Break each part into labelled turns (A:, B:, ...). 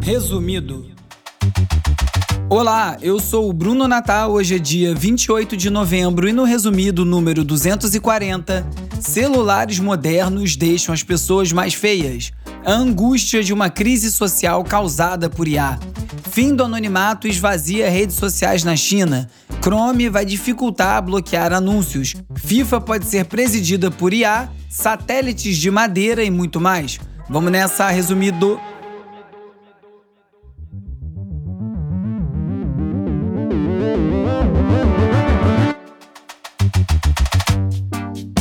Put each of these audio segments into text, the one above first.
A: Resumido. Olá, eu sou o Bruno Natal. Hoje é dia 28 de novembro e no resumido número 240, celulares modernos deixam as pessoas mais feias. A angústia de uma crise social causada por IA. Fim do anonimato esvazia redes sociais na China. Chrome vai dificultar bloquear anúncios. FIFA pode ser presidida por IA, satélites de madeira e muito mais. Vamos nessa, resumido.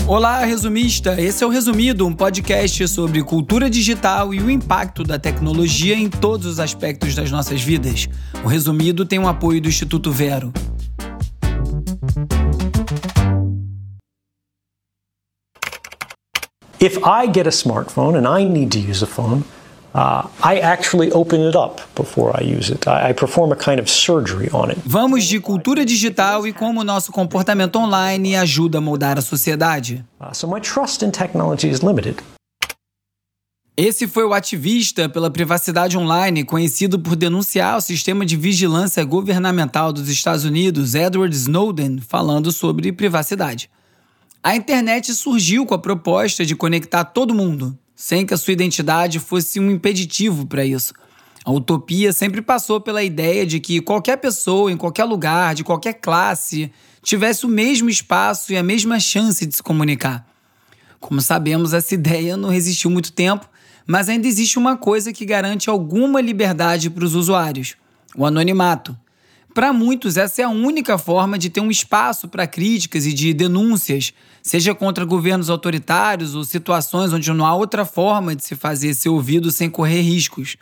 A: Olá, resumista! Esse é o Resumido, um podcast sobre cultura digital e o impacto da tecnologia em todos os aspectos das nossas vidas. O Resumido tem o apoio do Instituto Vero.
B: If I get a smartphone and I need to use a phone, Uh, I actually open it up before I use it. I, I perform a kind of surgery on it.
A: Vamos de cultura digital e como o nosso comportamento online ajuda a moldar a sociedade.
B: Uh, so my trust in technology is limited.
A: Esse foi o ativista pela privacidade online, conhecido por denunciar o sistema de vigilância governamental dos Estados Unidos, Edward Snowden, falando sobre privacidade. A internet surgiu com a proposta de conectar todo mundo, sem que a sua identidade fosse um impeditivo para isso. A utopia sempre passou pela ideia de que qualquer pessoa, em qualquer lugar, de qualquer classe, tivesse o mesmo espaço e a mesma chance de se comunicar. Como sabemos, essa ideia não resistiu muito tempo, mas ainda existe uma coisa que garante alguma liberdade para os usuários: o anonimato. Para muitos, essa é a única forma de ter um espaço para críticas e de denúncias, seja contra governos autoritários ou situações onde não há outra forma de se fazer ser ouvido sem correr riscos.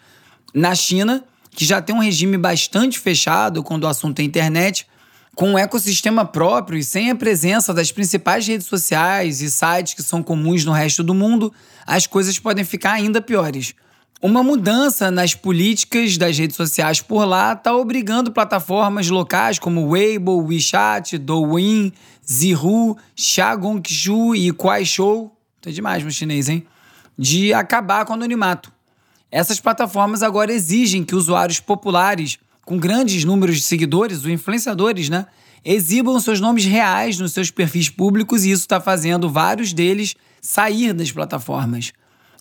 A: Na China, que já tem um regime bastante fechado quando o assunto é internet, com um ecossistema próprio e sem a presença das principais redes sociais e sites que são comuns no resto do mundo, as coisas podem ficar ainda piores. Uma mudança nas políticas das redes sociais por lá está obrigando plataformas locais como Weibo, WeChat, Douyin, Zihu, Xiaogongshu e Kuaishou, tá demais no chinês, hein? De acabar com o anonimato. Essas plataformas agora exigem que usuários populares com grandes números de seguidores, os influenciadores, né, exibam seus nomes reais nos seus perfis públicos e isso está fazendo vários deles sair das plataformas.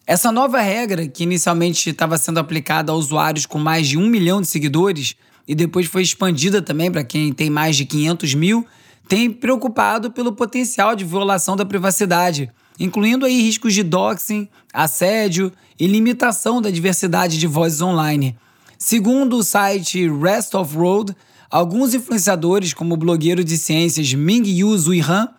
A: Essa nova regra, que inicialmente estava sendo aplicada a usuários com mais de um milhão de seguidores e depois foi expandida também para quem tem mais de 500 mil, tem preocupado pelo potencial de violação da privacidade, incluindo aí riscos de doxing, assédio e limitação da diversidade de vozes online. Segundo o site Rest of Road, alguns influenciadores, como o blogueiro de ciências Ming Yu Zuihan,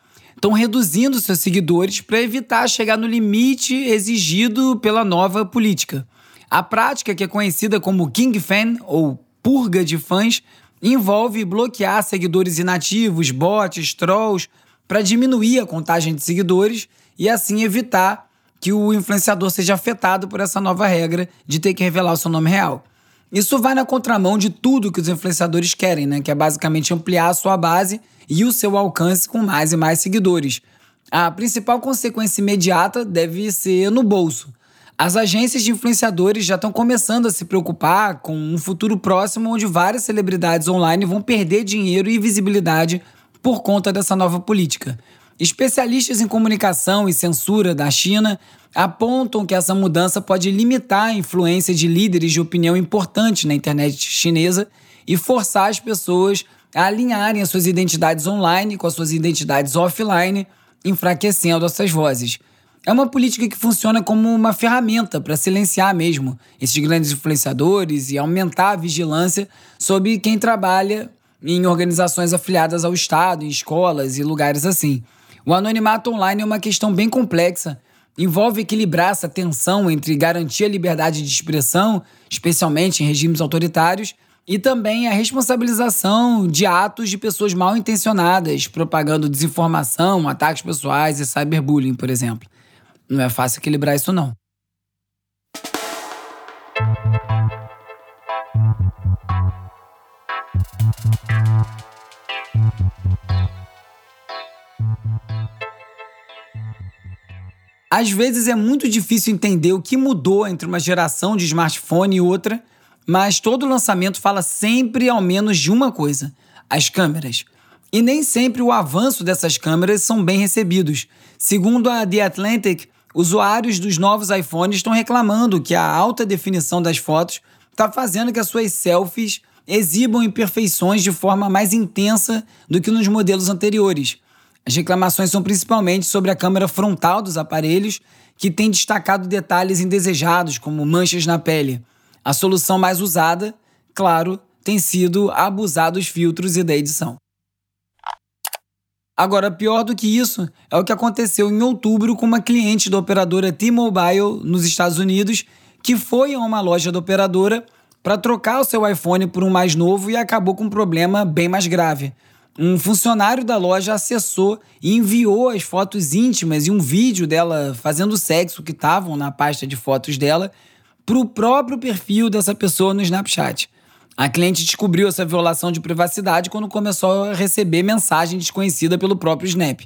A: estão reduzindo seus seguidores para evitar chegar no limite exigido pela nova política. A prática, que é conhecida como King Fan ou purga de fãs, envolve bloquear seguidores inativos, bots, trolls, para diminuir a contagem de seguidores e assim evitar que o influenciador seja afetado por essa nova regra de ter que revelar o seu nome real. Isso vai na contramão de tudo que os influenciadores querem, né? Que é basicamente ampliar a sua base e o seu alcance com mais e mais seguidores. A principal consequência imediata deve ser no bolso. As agências de influenciadores já estão começando a se preocupar com um futuro próximo onde várias celebridades online vão perder dinheiro e visibilidade por conta dessa nova política. Especialistas em comunicação e censura da China apontam que essa mudança pode limitar a influência de líderes de opinião importantes na internet chinesa e forçar as pessoas a alinharem as suas identidades online com as suas identidades offline, enfraquecendo essas vozes. É uma política que funciona como uma ferramenta para silenciar mesmo esses grandes influenciadores e aumentar a vigilância sobre quem trabalha em organizações afiliadas ao Estado, em escolas e lugares assim. O anonimato online é uma questão bem complexa. Envolve equilibrar essa tensão entre garantir a liberdade de expressão, especialmente em regimes autoritários, e também a responsabilização de atos de pessoas mal intencionadas, propagando desinformação, ataques pessoais e cyberbullying, por exemplo. Não é fácil equilibrar isso, não. Às vezes é muito difícil entender o que mudou entre uma geração de smartphone e outra, mas todo lançamento fala sempre ao menos de uma coisa: as câmeras. E nem sempre o avanço dessas câmeras são bem recebidos. Segundo a The Atlantic, usuários dos novos iPhones estão reclamando que a alta definição das fotos está fazendo que as suas selfies exibam imperfeições de forma mais intensa do que nos modelos anteriores. As reclamações são principalmente sobre a câmera frontal dos aparelhos, que tem destacado detalhes indesejados, como manchas na pele. A solução mais usada, claro, tem sido abusar dos filtros e da edição. Agora, pior do que isso é o que aconteceu em outubro com uma cliente da operadora T-Mobile nos Estados Unidos que foi a uma loja da operadora para trocar o seu iPhone por um mais novo e acabou com um problema bem mais grave. Um funcionário da loja acessou e enviou as fotos íntimas e um vídeo dela fazendo sexo que estavam na pasta de fotos dela para o próprio perfil dessa pessoa no Snapchat. A cliente descobriu essa violação de privacidade quando começou a receber mensagem desconhecida pelo próprio Snap.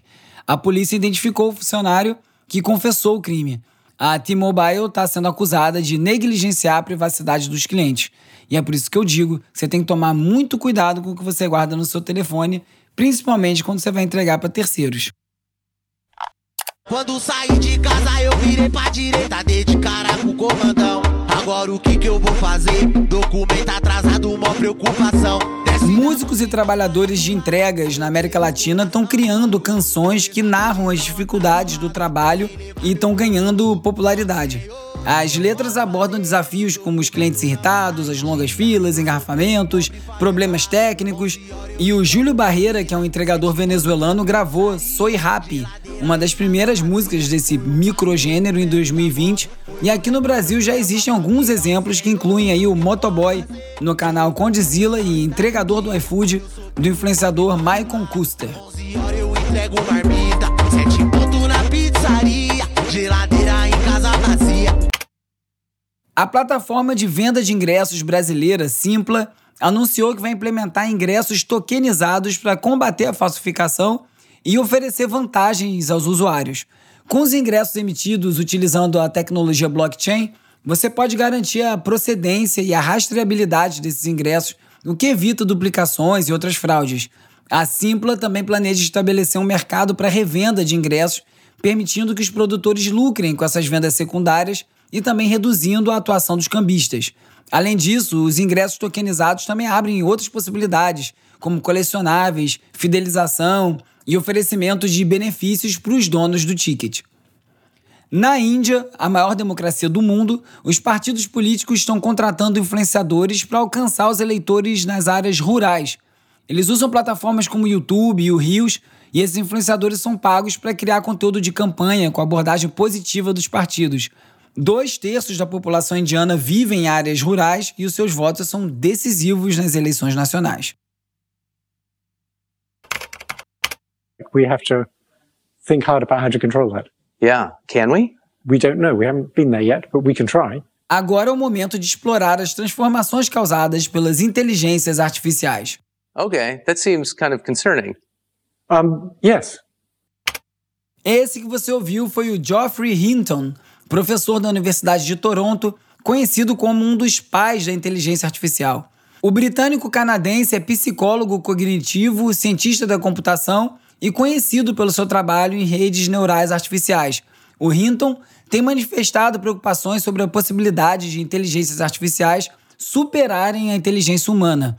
A: A polícia identificou o funcionário que confessou o crime. A T-Mobile está sendo acusada de negligenciar a privacidade dos clientes. E é por isso que eu digo que você tem que tomar muito cuidado com o que você guarda no seu telefone, principalmente quando você vai entregar para terceiros.
C: Quando saí de casa eu virei pra direita, dei de cara com o comandão. Agora o que que eu vou fazer? Documento atrasado, uma preocupação.
A: Músicos e trabalhadores de entregas na América Latina estão criando canções que narram as dificuldades do trabalho e estão ganhando popularidade. As letras abordam desafios como os clientes irritados, as longas filas, engarrafamentos, problemas técnicos. E o Júlio Barreira, que é um entregador venezuelano, gravou Soy Happy, uma das primeiras músicas desse microgênero em 2020. E aqui no Brasil já existem alguns exemplos que incluem aí o Motoboy no canal Condizila e entregador do iFood do influenciador Maicon Custer. A plataforma de venda de ingressos brasileira, Simpla, anunciou que vai implementar ingressos tokenizados para combater a falsificação e oferecer vantagens aos usuários. Com os ingressos emitidos utilizando a tecnologia blockchain, você pode garantir a procedência e a rastreabilidade desses ingressos, o que evita duplicações e outras fraudes. A Simpla também planeja estabelecer um mercado para revenda de ingressos, permitindo que os produtores lucrem com essas vendas secundárias e também reduzindo a atuação dos cambistas. Além disso, os ingressos tokenizados também abrem outras possibilidades, como colecionáveis, fidelização e oferecimentos de benefícios para os donos do ticket. Na Índia, a maior democracia do mundo, os partidos políticos estão contratando influenciadores para alcançar os eleitores nas áreas rurais. Eles usam plataformas como o YouTube e o Rios, e esses influenciadores são pagos para criar conteúdo de campanha com abordagem positiva dos partidos. Dois terços da população indiana vivem em áreas rurais e os seus votos são decisivos nas eleições nacionais.
B: We have to think hard about how to control that.
D: Yeah, can we?
B: We don't know. We haven't been there yet, but we can try.
A: Agora é o momento de explorar as transformações causadas pelas inteligências artificiais.
D: Okay, that seems kind of concerning.
B: Um, yes.
A: Esse que você ouviu foi o Geoffrey Hinton, professor da Universidade de Toronto, conhecido como um dos pais da inteligência artificial. O britânico canadense é psicólogo cognitivo, cientista da computação e conhecido pelo seu trabalho em redes neurais artificiais. O Hinton tem manifestado preocupações sobre a possibilidade de inteligências artificiais superarem a inteligência humana.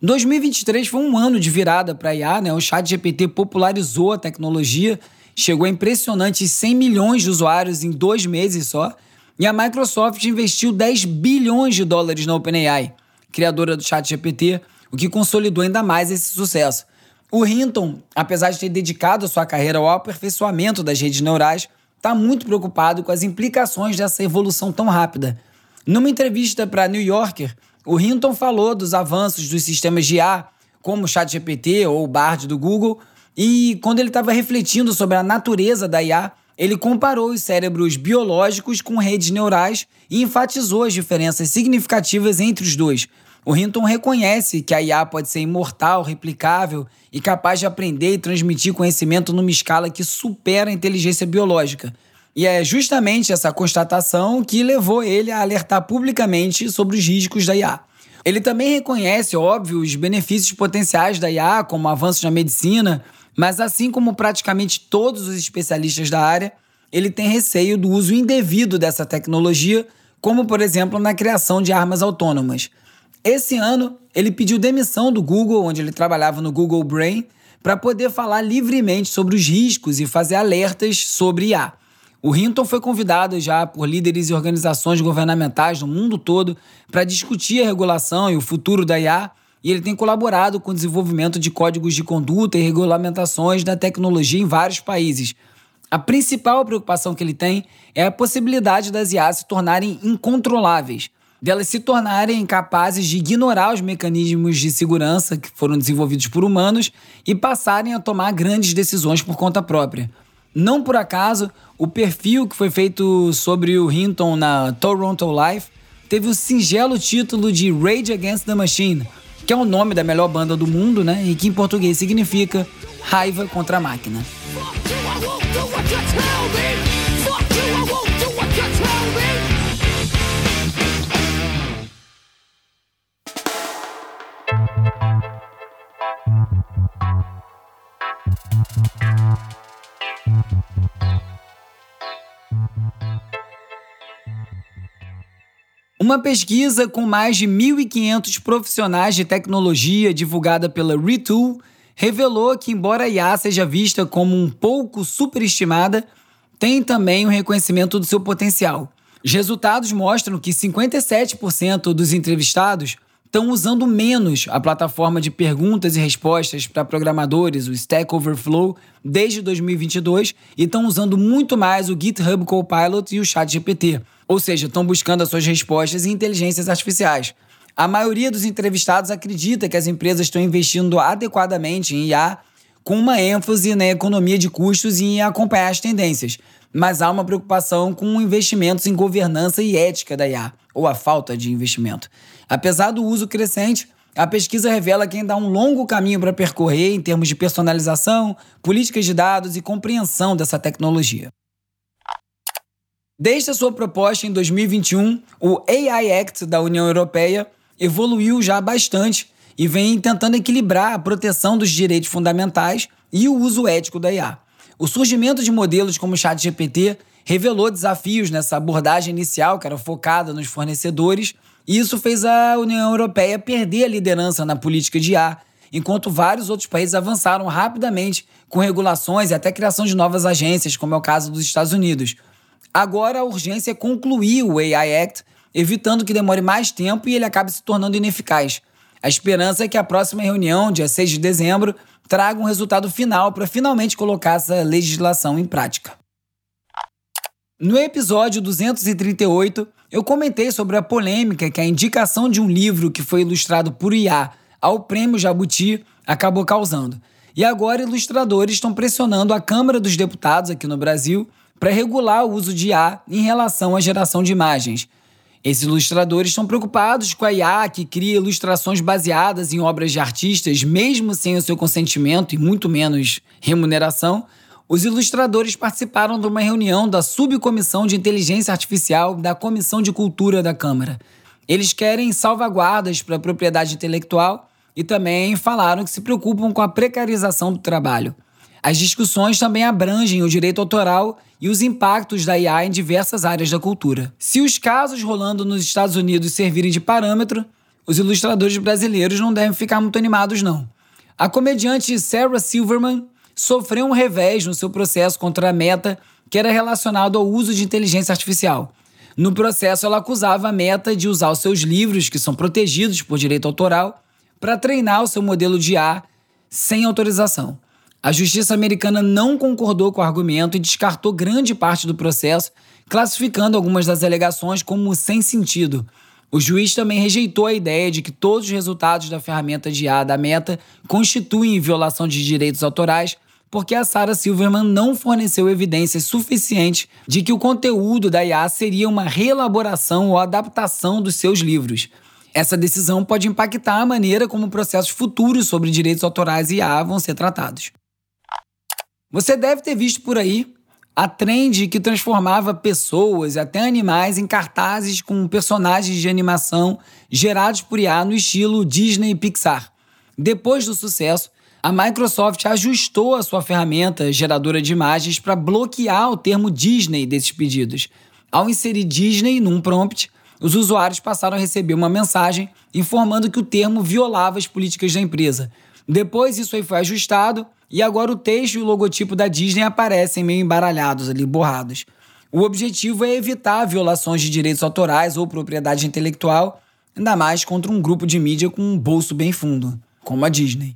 A: 2023 foi um ano de virada para a IA, né? O chat GPT popularizou a tecnologia, chegou a impressionantes 100 milhões de usuários em dois meses só, e a Microsoft investiu 10 bilhões de dólares na OpenAI, criadora do chat GPT, o que consolidou ainda mais esse sucesso. O Hinton, apesar de ter dedicado sua carreira ao aperfeiçoamento das redes neurais, está muito preocupado com as implicações dessa evolução tão rápida. Numa entrevista para New Yorker, o Hinton falou dos avanços dos sistemas de IA, como o ChatGPT ou o Bard do Google, e quando ele estava refletindo sobre a natureza da IA, ele comparou os cérebros biológicos com redes neurais e enfatizou as diferenças significativas entre os dois, o Hinton reconhece que a IA pode ser imortal, replicável e capaz de aprender e transmitir conhecimento numa escala que supera a inteligência biológica. E é justamente essa constatação que levou ele a alertar publicamente sobre os riscos da IA. Ele também reconhece, óbvio, os benefícios potenciais da IA, como avanços na medicina, mas assim como praticamente todos os especialistas da área, ele tem receio do uso indevido dessa tecnologia, como por exemplo na criação de armas autônomas. Esse ano, ele pediu demissão do Google, onde ele trabalhava no Google Brain, para poder falar livremente sobre os riscos e fazer alertas sobre IA. O Hinton foi convidado já por líderes e organizações governamentais do mundo todo para discutir a regulação e o futuro da IA, e ele tem colaborado com o desenvolvimento de códigos de conduta e regulamentações da tecnologia em vários países. A principal preocupação que ele tem é a possibilidade das IA se tornarem incontroláveis delas se tornarem capazes de ignorar os mecanismos de segurança que foram desenvolvidos por humanos e passarem a tomar grandes decisões por conta própria. Não por acaso, o perfil que foi feito sobre o Hinton na Toronto Life teve o singelo título de Rage Against the Machine, que é o nome da melhor banda do mundo, né? E que em português significa raiva contra a máquina. Uma pesquisa com mais de 1.500 profissionais de tecnologia divulgada pela Retool revelou que, embora a IA seja vista como um pouco superestimada, tem também um reconhecimento do seu potencial. Os resultados mostram que 57% dos entrevistados estão usando menos a plataforma de perguntas e respostas para programadores, o Stack Overflow, desde 2022 e estão usando muito mais o GitHub Copilot e o ChatGPT. Ou seja, estão buscando as suas respostas em inteligências artificiais. A maioria dos entrevistados acredita que as empresas estão investindo adequadamente em IA, com uma ênfase na economia de custos e em acompanhar as tendências. Mas há uma preocupação com investimentos em governança e ética da IA, ou a falta de investimento. Apesar do uso crescente, a pesquisa revela que ainda há um longo caminho para percorrer em termos de personalização, políticas de dados e compreensão dessa tecnologia. Desde a sua proposta em 2021, o AI Act da União Europeia evoluiu já bastante e vem tentando equilibrar a proteção dos direitos fundamentais e o uso ético da IA. O surgimento de modelos como o ChatGPT revelou desafios nessa abordagem inicial, que era focada nos fornecedores, e isso fez a União Europeia perder a liderança na política de IA, enquanto vários outros países avançaram rapidamente com regulações e até criação de novas agências, como é o caso dos Estados Unidos. Agora a urgência é concluir o AI Act, evitando que demore mais tempo e ele acabe se tornando ineficaz. A esperança é que a próxima reunião, dia 6 de dezembro, traga um resultado final para finalmente colocar essa legislação em prática. No episódio 238, eu comentei sobre a polêmica que a indicação de um livro que foi ilustrado por IA ao Prêmio Jabuti acabou causando. E agora ilustradores estão pressionando a Câmara dos Deputados aqui no Brasil para regular o uso de IA em relação à geração de imagens. Esses ilustradores estão preocupados com a IA que cria ilustrações baseadas em obras de artistas, mesmo sem o seu consentimento e muito menos remuneração. Os ilustradores participaram de uma reunião da Subcomissão de Inteligência Artificial da Comissão de Cultura da Câmara. Eles querem salvaguardas para a propriedade intelectual e também falaram que se preocupam com a precarização do trabalho. As discussões também abrangem o direito autoral e os impactos da IA em diversas áreas da cultura. Se os casos rolando nos Estados Unidos servirem de parâmetro, os ilustradores brasileiros não devem ficar muito animados, não. A comediante Sarah Silverman sofreu um revés no seu processo contra a Meta, que era relacionado ao uso de inteligência artificial. No processo, ela acusava a Meta de usar os seus livros, que são protegidos por direito autoral, para treinar o seu modelo de IA sem autorização. A justiça americana não concordou com o argumento e descartou grande parte do processo, classificando algumas das alegações como sem sentido. O juiz também rejeitou a ideia de que todos os resultados da ferramenta de IA da Meta constituem violação de direitos autorais, porque a Sarah Silverman não forneceu evidências suficientes de que o conteúdo da IA seria uma reelaboração ou adaptação dos seus livros. Essa decisão pode impactar a maneira como processos futuros sobre direitos autorais e IA vão ser tratados. Você deve ter visto por aí a trend que transformava pessoas e até animais em cartazes com personagens de animação gerados por IA no estilo Disney e Pixar. Depois do sucesso, a Microsoft ajustou a sua ferramenta geradora de imagens para bloquear o termo Disney desses pedidos. Ao inserir Disney num prompt, os usuários passaram a receber uma mensagem informando que o termo violava as políticas da empresa. Depois isso aí foi ajustado e agora o texto e o logotipo da Disney aparecem meio embaralhados ali, borrados. O objetivo é evitar violações de direitos autorais ou propriedade intelectual, ainda mais contra um grupo de mídia com um bolso bem fundo, como a Disney.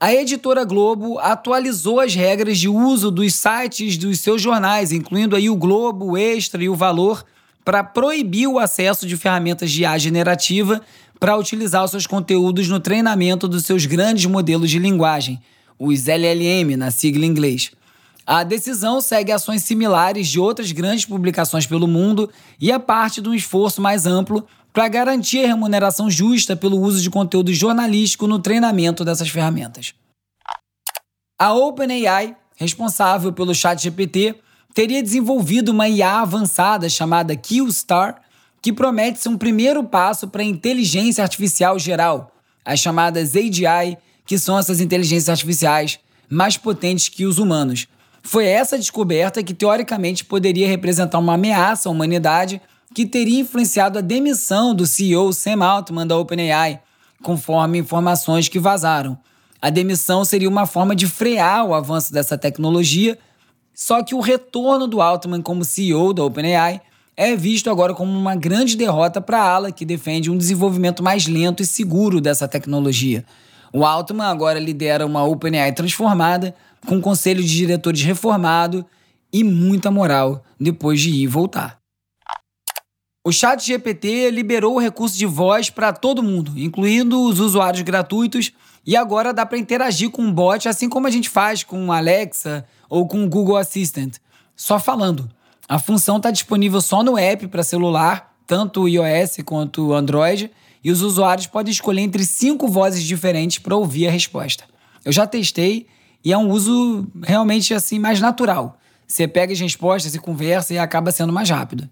A: A editora Globo atualizou as regras de uso dos sites dos seus jornais, incluindo aí o Globo, o Extra e o Valor, para proibir o acesso de ferramentas de IA generativa para utilizar os seus conteúdos no treinamento dos seus grandes modelos de linguagem, os LLM, na sigla em inglês. A decisão segue ações similares de outras grandes publicações pelo mundo e é parte de um esforço mais amplo para garantir a remuneração justa pelo uso de conteúdo jornalístico no treinamento dessas ferramentas. A OpenAI, responsável pelo ChatGPT, teria desenvolvido uma IA avançada chamada QStar que promete ser um primeiro passo para a inteligência artificial geral, as chamadas AGI, que são essas inteligências artificiais mais potentes que os humanos. Foi essa descoberta que teoricamente poderia representar uma ameaça à humanidade que teria influenciado a demissão do CEO Sam Altman da OpenAI, conforme informações que vazaram. A demissão seria uma forma de frear o avanço dessa tecnologia, só que o retorno do Altman como CEO da OpenAI é visto agora como uma grande derrota para a ala que defende um desenvolvimento mais lento e seguro dessa tecnologia. O Altman agora lidera uma OpenAI transformada, com um conselho de diretores reformado e muita moral depois de ir e voltar. O Chat GPT liberou o recurso de voz para todo mundo, incluindo os usuários gratuitos, e agora dá para interagir com o bot assim como a gente faz com o Alexa ou com o Google Assistant, só falando. A função está disponível só no app para celular, tanto iOS quanto Android, e os usuários podem escolher entre cinco vozes diferentes para ouvir a resposta. Eu já testei e é um uso realmente assim mais natural. Você pega as respostas e conversa e acaba sendo mais rápido.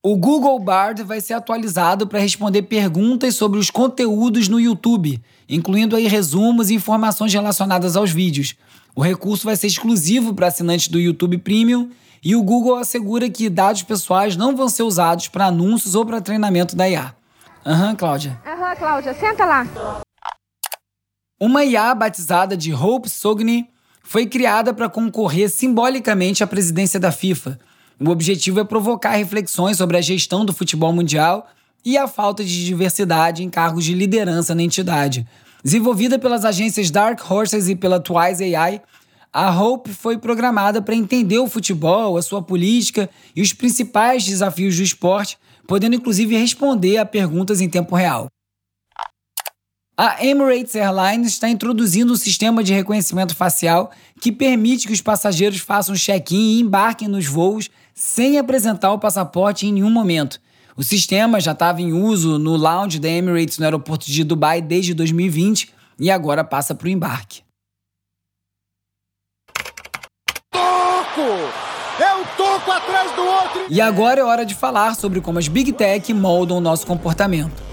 A: O Google Bard vai ser atualizado para responder perguntas sobre os conteúdos no YouTube, incluindo aí resumos e informações relacionadas aos vídeos. O recurso vai ser exclusivo para assinantes do YouTube Premium e o Google assegura que dados pessoais não vão ser usados para anúncios ou para treinamento da IA. Aham, uhum, Cláudia.
E: Aham, uhum, Cláudia, senta lá.
A: Uma IA batizada de Hope Sogni foi criada para concorrer simbolicamente à presidência da FIFA. O objetivo é provocar reflexões sobre a gestão do futebol mundial e a falta de diversidade em cargos de liderança na entidade. Desenvolvida pelas agências Dark Horses e pela Twice AI, a Hope foi programada para entender o futebol, a sua política e os principais desafios do esporte, podendo inclusive responder a perguntas em tempo real. A Emirates Airlines está introduzindo um sistema de reconhecimento facial que permite que os passageiros façam check-in e embarquem nos voos sem apresentar o passaporte em nenhum momento. O sistema já estava em uso no lounge da Emirates no aeroporto de Dubai desde 2020 e agora passa para o embarque.
F: Toco! É um toco atrás do outro!
A: E agora é hora de falar sobre como as Big Tech moldam o nosso comportamento.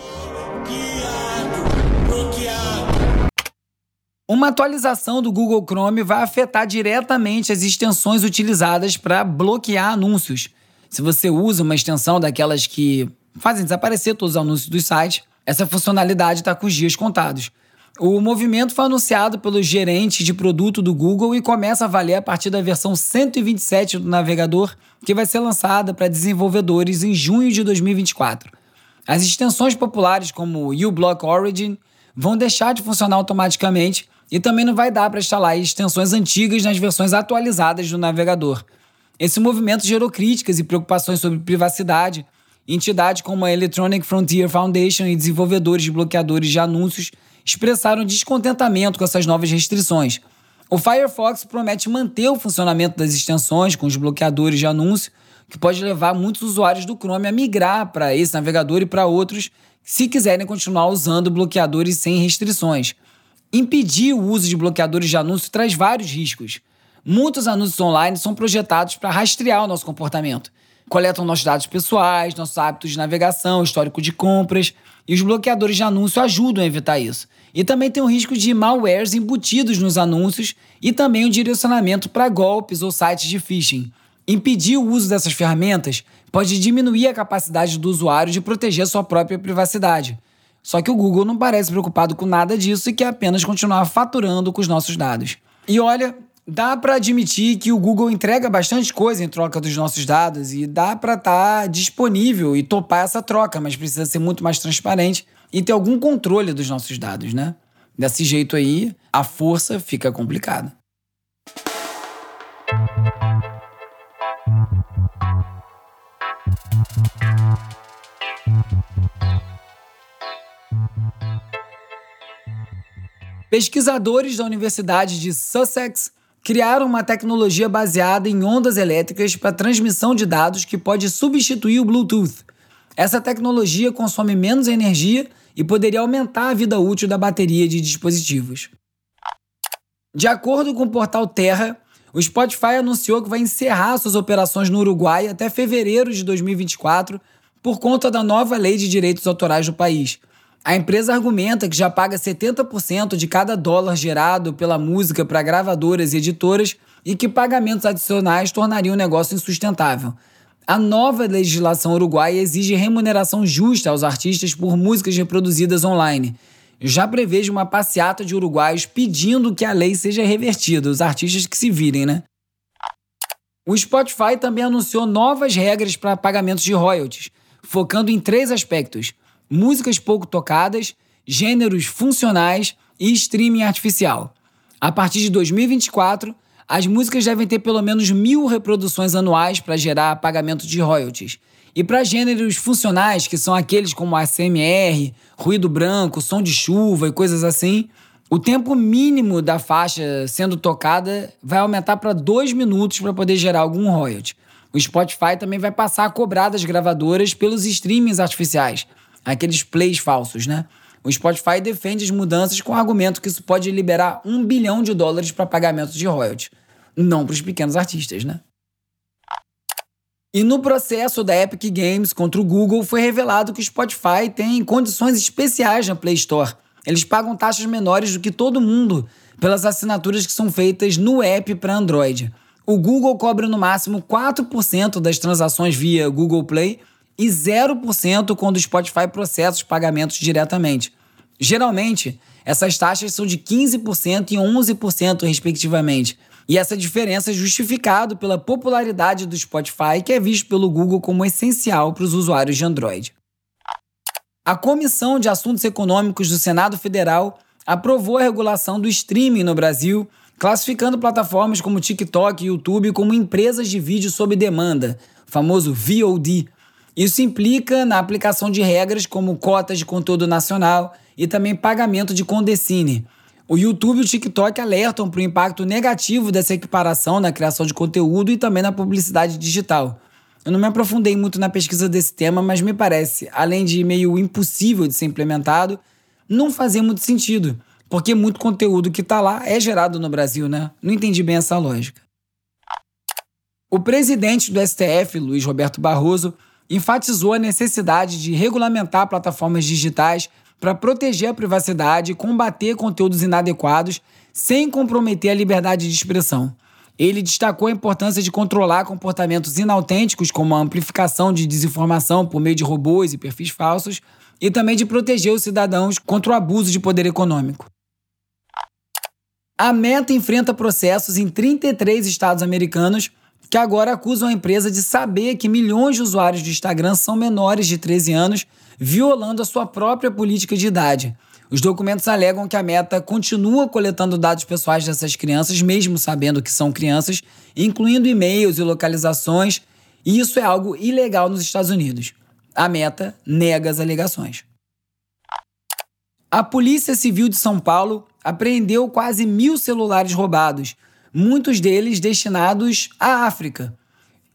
A: Uma atualização do Google Chrome vai afetar diretamente as extensões utilizadas para bloquear anúncios. Se você usa uma extensão daquelas que fazem desaparecer todos os anúncios dos sites, essa funcionalidade está com os dias contados. O movimento foi anunciado pelo gerente de produto do Google e começa a valer a partir da versão 127 do navegador, que vai ser lançada para desenvolvedores em junho de 2024. As extensões populares como uBlock Origin vão deixar de funcionar automaticamente e também não vai dar para instalar extensões antigas nas versões atualizadas do navegador. Esse movimento gerou críticas e preocupações sobre privacidade. Entidades como a Electronic Frontier Foundation e desenvolvedores de bloqueadores de anúncios expressaram descontentamento com essas novas restrições. O Firefox promete manter o funcionamento das extensões com os bloqueadores de anúncio, que pode levar muitos usuários do Chrome a migrar para esse navegador e para outros se quiserem continuar usando bloqueadores sem restrições. Impedir o uso de bloqueadores de anúncio traz vários riscos. muitos anúncios online são projetados para rastrear o nosso comportamento. Coletam nossos dados pessoais, nossos hábitos de navegação, histórico de compras, e os bloqueadores de anúncio ajudam a evitar isso. E também tem o risco de malwares embutidos nos anúncios e também o direcionamento para golpes ou sites de phishing. Impedir o uso dessas ferramentas pode diminuir a capacidade do usuário de proteger sua própria privacidade. Só que o Google não parece preocupado com nada disso e quer apenas continuar faturando com os nossos dados. E olha, dá para admitir que o Google entrega bastante coisa em troca dos nossos dados e dá para estar tá disponível e topar essa troca, mas precisa ser muito mais transparente e ter algum controle dos nossos dados, né? Desse jeito aí, a força fica complicada. Pesquisadores da Universidade de Sussex criaram uma tecnologia baseada em ondas elétricas para transmissão de dados que pode substituir o Bluetooth. Essa tecnologia consome menos energia e poderia aumentar a vida útil da bateria de dispositivos. De acordo com o portal Terra, o Spotify anunciou que vai encerrar suas operações no Uruguai até fevereiro de 2024 por conta da nova lei de direitos autorais do país. A empresa argumenta que já paga 70% de cada dólar gerado pela música para gravadoras e editoras e que pagamentos adicionais tornariam o negócio insustentável. A nova legislação uruguaia exige remuneração justa aos artistas por músicas reproduzidas online já prevejo uma passeata de uruguaios pedindo que a lei seja revertida, os artistas que se virem, né? O Spotify também anunciou novas regras para pagamentos de royalties, focando em três aspectos: músicas pouco tocadas, gêneros funcionais e streaming artificial. A partir de 2024, as músicas devem ter pelo menos mil reproduções anuais para gerar pagamento de royalties e para gêneros funcionais, que são aqueles como ASMR, ruído branco, som de chuva e coisas assim, o tempo mínimo da faixa sendo tocada vai aumentar para dois minutos para poder gerar algum royalty. O Spotify também vai passar a cobrar das gravadoras pelos streamings artificiais, aqueles plays falsos, né? O Spotify defende as mudanças com o argumento que isso pode liberar um bilhão de dólares para pagamento de royalties. Não para os pequenos artistas, né? E no processo da Epic Games contra o Google foi revelado que o Spotify tem condições especiais na Play Store. Eles pagam taxas menores do que todo mundo pelas assinaturas que são feitas no app para Android. O Google cobra no máximo 4% das transações via Google Play e 0% quando o Spotify processa os pagamentos diretamente. Geralmente, essas taxas são de 15% e 11%, respectivamente. E essa diferença é justificada pela popularidade do Spotify, que é visto pelo Google como essencial para os usuários de Android. A Comissão de Assuntos Econômicos do Senado Federal aprovou a regulação do streaming no Brasil, classificando plataformas como TikTok e YouTube como empresas de vídeo sob demanda, famoso VOD. Isso implica na aplicação de regras como cotas de conteúdo nacional e também pagamento de condecine. O YouTube e o TikTok alertam para o impacto negativo dessa equiparação na criação de conteúdo e também na publicidade digital. Eu não me aprofundei muito na pesquisa desse tema, mas me parece, além de meio impossível de ser implementado, não fazia muito sentido, porque muito conteúdo que está lá é gerado no Brasil, né? Não entendi bem essa lógica. O presidente do STF, Luiz Roberto Barroso, enfatizou a necessidade de regulamentar plataformas digitais para proteger a privacidade e combater conteúdos inadequados sem comprometer a liberdade de expressão. Ele destacou a importância de controlar comportamentos inautênticos, como a amplificação de desinformação por meio de robôs e perfis falsos, e também de proteger os cidadãos contra o abuso de poder econômico. A Meta enfrenta processos em 33 estados americanos que agora acusam a empresa de saber que milhões de usuários do Instagram são menores de 13 anos violando a sua própria política de idade. Os documentos alegam que a Meta continua coletando dados pessoais dessas crianças, mesmo sabendo que são crianças, incluindo e-mails e localizações, e isso é algo ilegal nos Estados Unidos. A Meta nega as alegações. A Polícia Civil de São Paulo apreendeu quase mil celulares roubados, muitos deles destinados à África.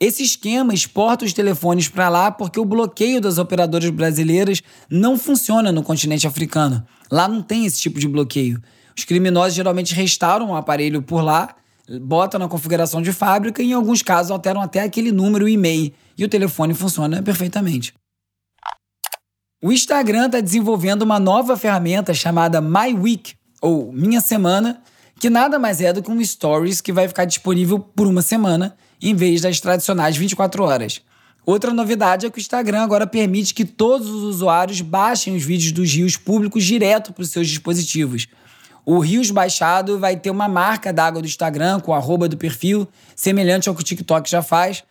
A: Esse esquema exporta os telefones para lá porque o bloqueio das operadoras brasileiras não funciona no continente africano. Lá não tem esse tipo de bloqueio. Os criminosos geralmente restauram o aparelho por lá, botam na configuração de fábrica e, em alguns casos, alteram até aquele número e-mail e o telefone funciona perfeitamente. O Instagram está desenvolvendo uma nova ferramenta chamada My Week, ou Minha Semana, que nada mais é do que um Stories que vai ficar disponível por uma semana, em vez das tradicionais 24 horas. Outra novidade é que o Instagram agora permite que todos os usuários baixem os vídeos dos rios públicos direto para os seus dispositivos. O Rios baixado vai ter uma marca d'água do Instagram com arroba do perfil, semelhante ao que o TikTok já faz.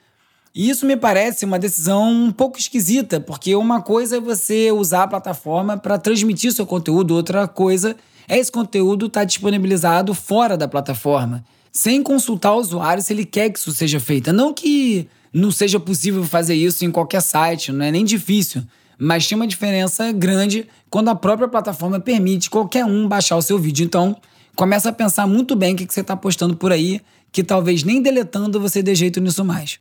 A: E isso me parece uma decisão um pouco esquisita, porque uma coisa é você usar a plataforma para transmitir seu conteúdo, outra coisa esse conteúdo estar tá disponibilizado fora da plataforma, sem consultar o usuário se ele quer que isso seja feito. Não que não seja possível fazer isso em qualquer site, não é nem difícil. Mas tem uma diferença grande quando a própria plataforma permite qualquer um baixar o seu vídeo. Então, começa a pensar muito bem o que você está postando por aí, que talvez nem deletando você dê jeito nisso mais.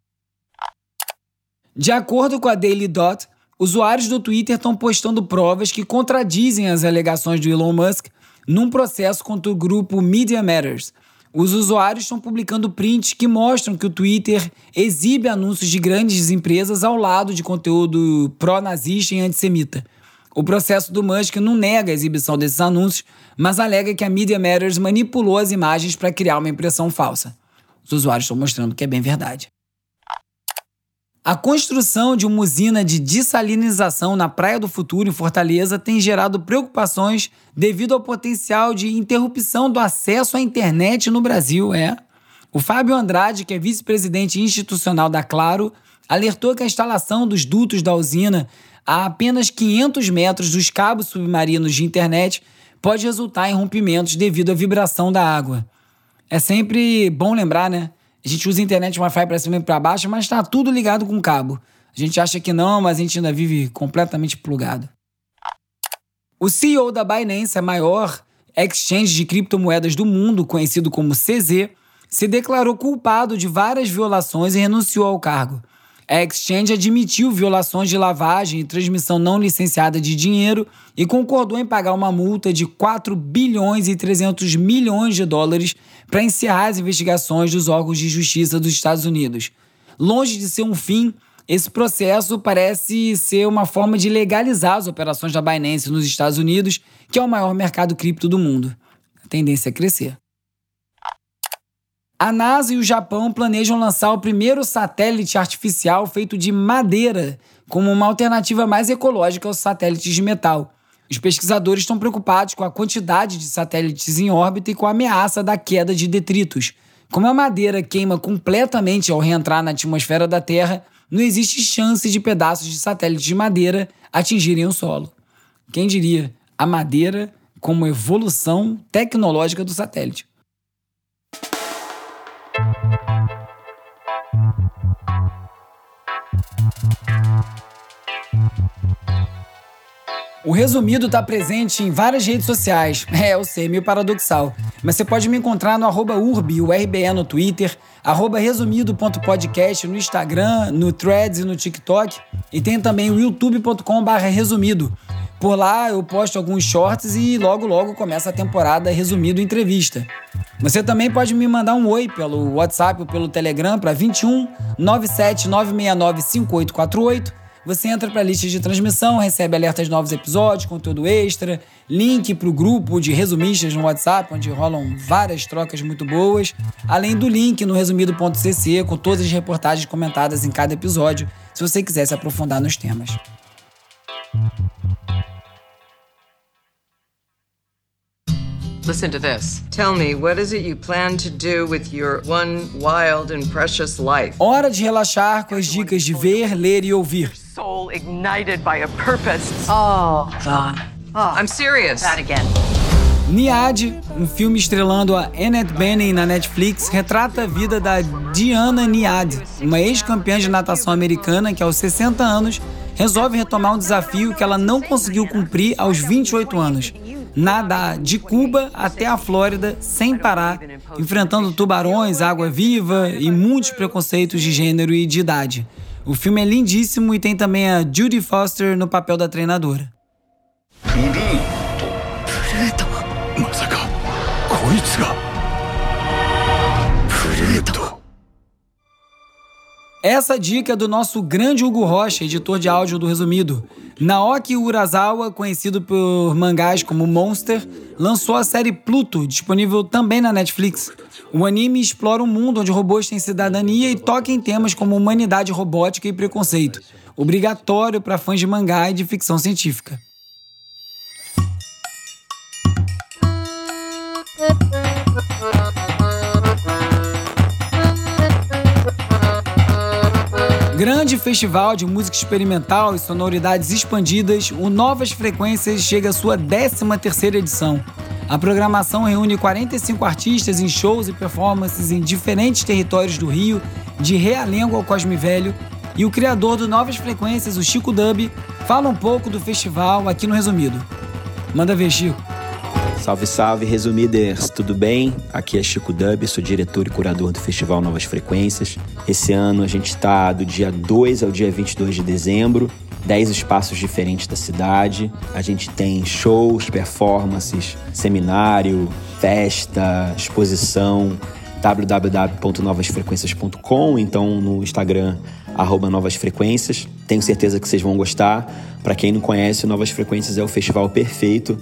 A: De acordo com a Daily Dot, usuários do Twitter estão postando provas que contradizem as alegações do Elon Musk num processo contra o grupo Media Matters, os usuários estão publicando prints que mostram que o Twitter exibe anúncios de grandes empresas ao lado de conteúdo pró-nazista e antissemita. O processo do Musk não nega a exibição desses anúncios, mas alega que a Media Matters manipulou as imagens para criar uma impressão falsa. Os usuários estão mostrando que é bem verdade. A construção de uma usina de dessalinização na Praia do Futuro, em Fortaleza, tem gerado preocupações devido ao potencial de interrupção do acesso à internet no Brasil. É. O Fábio Andrade, que é vice-presidente institucional da Claro, alertou que a instalação dos dutos da usina a apenas 500 metros dos cabos submarinos de internet pode resultar em rompimentos devido à vibração da água. É sempre bom lembrar, né? A gente usa internet Wi-Fi para cima e para baixo, mas está tudo ligado com cabo. A gente acha que não, mas a gente ainda vive completamente plugado. O CEO da Binance, a maior exchange de criptomoedas do mundo, conhecido como CZ, se declarou culpado de várias violações e renunciou ao cargo. A exchange admitiu violações de lavagem e transmissão não licenciada de dinheiro e concordou em pagar uma multa de 4 bilhões e 300 milhões de dólares para encerrar as investigações dos órgãos de justiça dos Estados Unidos. Longe de ser um fim, esse processo parece ser uma forma de legalizar as operações da Binance nos Estados Unidos, que é o maior mercado cripto do mundo. A tendência é crescer. A NASA e o Japão planejam lançar o primeiro satélite artificial feito de madeira, como uma alternativa mais ecológica aos satélites de metal. Os pesquisadores estão preocupados com a quantidade de satélites em órbita e com a ameaça da queda de detritos. Como a madeira queima completamente ao reentrar na atmosfera da Terra, não existe chance de pedaços de satélites de madeira atingirem o solo. Quem diria? A madeira como evolução tecnológica do satélite. O resumido está presente em várias redes sociais. É, eu sei, meio paradoxal. Mas você pode me encontrar no arroba urbi, o RBE no Twitter, arroba resumido.podcast no Instagram, no Threads e no TikTok. E tem também o youtube.com resumido. Por lá eu posto alguns shorts e logo logo começa a temporada Resumido Entrevista. Você também pode me mandar um oi pelo WhatsApp ou pelo Telegram para 21 97 969 5848. Você entra para a lista de transmissão, recebe alertas de novos episódios, conteúdo extra, link para o grupo de resumistas no WhatsApp, onde rolam várias trocas muito boas, além do link no resumido.cc com todas as reportagens comentadas em cada episódio, se você quiser se aprofundar nos temas.
E: Listen to this. Tell me, what is it you plan to do with your one wild and precious life?
A: Hora de relaxar com as dicas de ver, ler e ouvir.
E: Soul ignited by a purpose. Oh, God. Oh, I'm serious. That again.
A: Niad, um filme estrelando a Annette Bening na Netflix, retrata a vida da Diana Niad, uma ex-campeã de natação americana que aos 60 anos resolve retomar um desafio que ela não conseguiu cumprir aos 28 anos nadar de Cuba até a Flórida sem parar, enfrentando tubarões, água viva e muitos preconceitos de gênero e de idade. O filme é lindíssimo e tem também a Judy Foster no papel da treinadora. Essa dica é do nosso grande Hugo Rocha, editor de áudio do Resumido. Naoki Urasawa, conhecido por mangás como Monster, lançou a série Pluto, disponível também na Netflix. O anime explora um mundo onde robôs têm cidadania e toca em temas como humanidade robótica e preconceito, obrigatório para fãs de mangá e de ficção científica. Grande festival de música experimental e sonoridades expandidas, o Novas Frequências chega à sua 13ª edição. A programação reúne 45 artistas em shows e performances em diferentes territórios do Rio, de Realengo ao Cosme Velho, e o criador do Novas Frequências, o Chico Dub, fala um pouco do festival aqui no Resumido. Manda ver, Chico.
G: Salve, salve, resumiders, tudo bem? Aqui é Chico Dub, sou diretor e curador do Festival Novas Frequências. Esse ano a gente está do dia 2 ao dia 22 de dezembro, 10 espaços diferentes da cidade. A gente tem shows, performances, seminário, festa, exposição, www.novasfrequências.com, então no Instagram, arroba Novas Frequências. Tenho certeza que vocês vão gostar. Para quem não conhece, Novas Frequências é o festival perfeito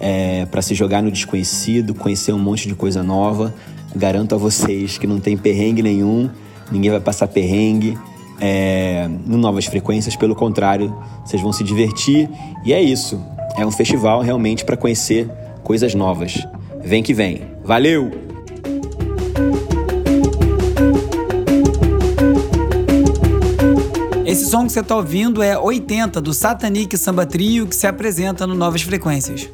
G: é, para se jogar no desconhecido, conhecer um monte de coisa nova. Garanto a vocês que não tem perrengue nenhum, ninguém vai passar perrengue é, no Novas Frequências, pelo contrário, vocês vão se divertir e é isso. É um festival realmente para conhecer coisas novas. Vem que vem. Valeu!
A: Esse som que você está ouvindo é 80 do Satanic Samba Trio que se apresenta no Novas Frequências.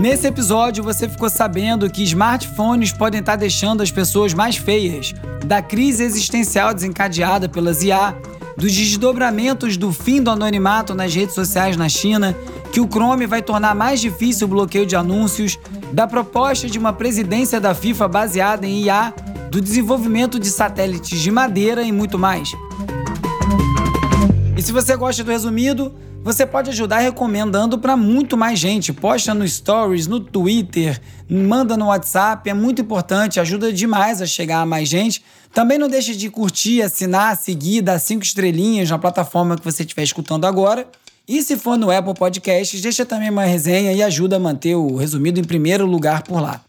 A: Nesse episódio, você ficou sabendo que smartphones podem estar deixando as pessoas mais feias, da crise existencial desencadeada pelas IA, dos desdobramentos do fim do anonimato nas redes sociais na China, que o Chrome vai tornar mais difícil o bloqueio de anúncios, da proposta de uma presidência da FIFA baseada em IA, do desenvolvimento de satélites de madeira e muito mais. E se você gosta do resumido, você pode ajudar recomendando para muito mais gente. Posta no Stories, no Twitter, manda no WhatsApp, é muito importante, ajuda demais a chegar a mais gente. Também não deixe de curtir, assinar, seguir, dar cinco estrelinhas na plataforma que você estiver escutando agora. E se for no Apple Podcasts, deixa também uma resenha e ajuda a manter o resumido em primeiro lugar por lá.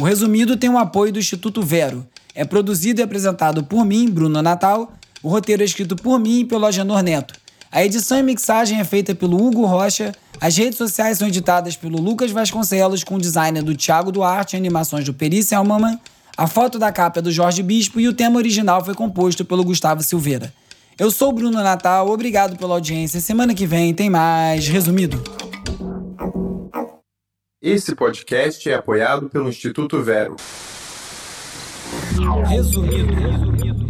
A: O resumido tem o apoio do Instituto Vero. É produzido e apresentado por mim, Bruno Natal o roteiro é escrito por mim e pelo Agenor Neto. A edição e mixagem é feita pelo Hugo Rocha. As redes sociais são editadas pelo Lucas Vasconcelos, com design do Thiago Duarte e animações do Peri Selmaman. A foto da capa é do Jorge Bispo e o tema original foi composto pelo Gustavo Silveira. Eu sou o Bruno Natal, obrigado pela audiência. Semana que vem tem mais Resumido.
H: Esse podcast é apoiado pelo Instituto Vero.
A: Resumido. Resumido.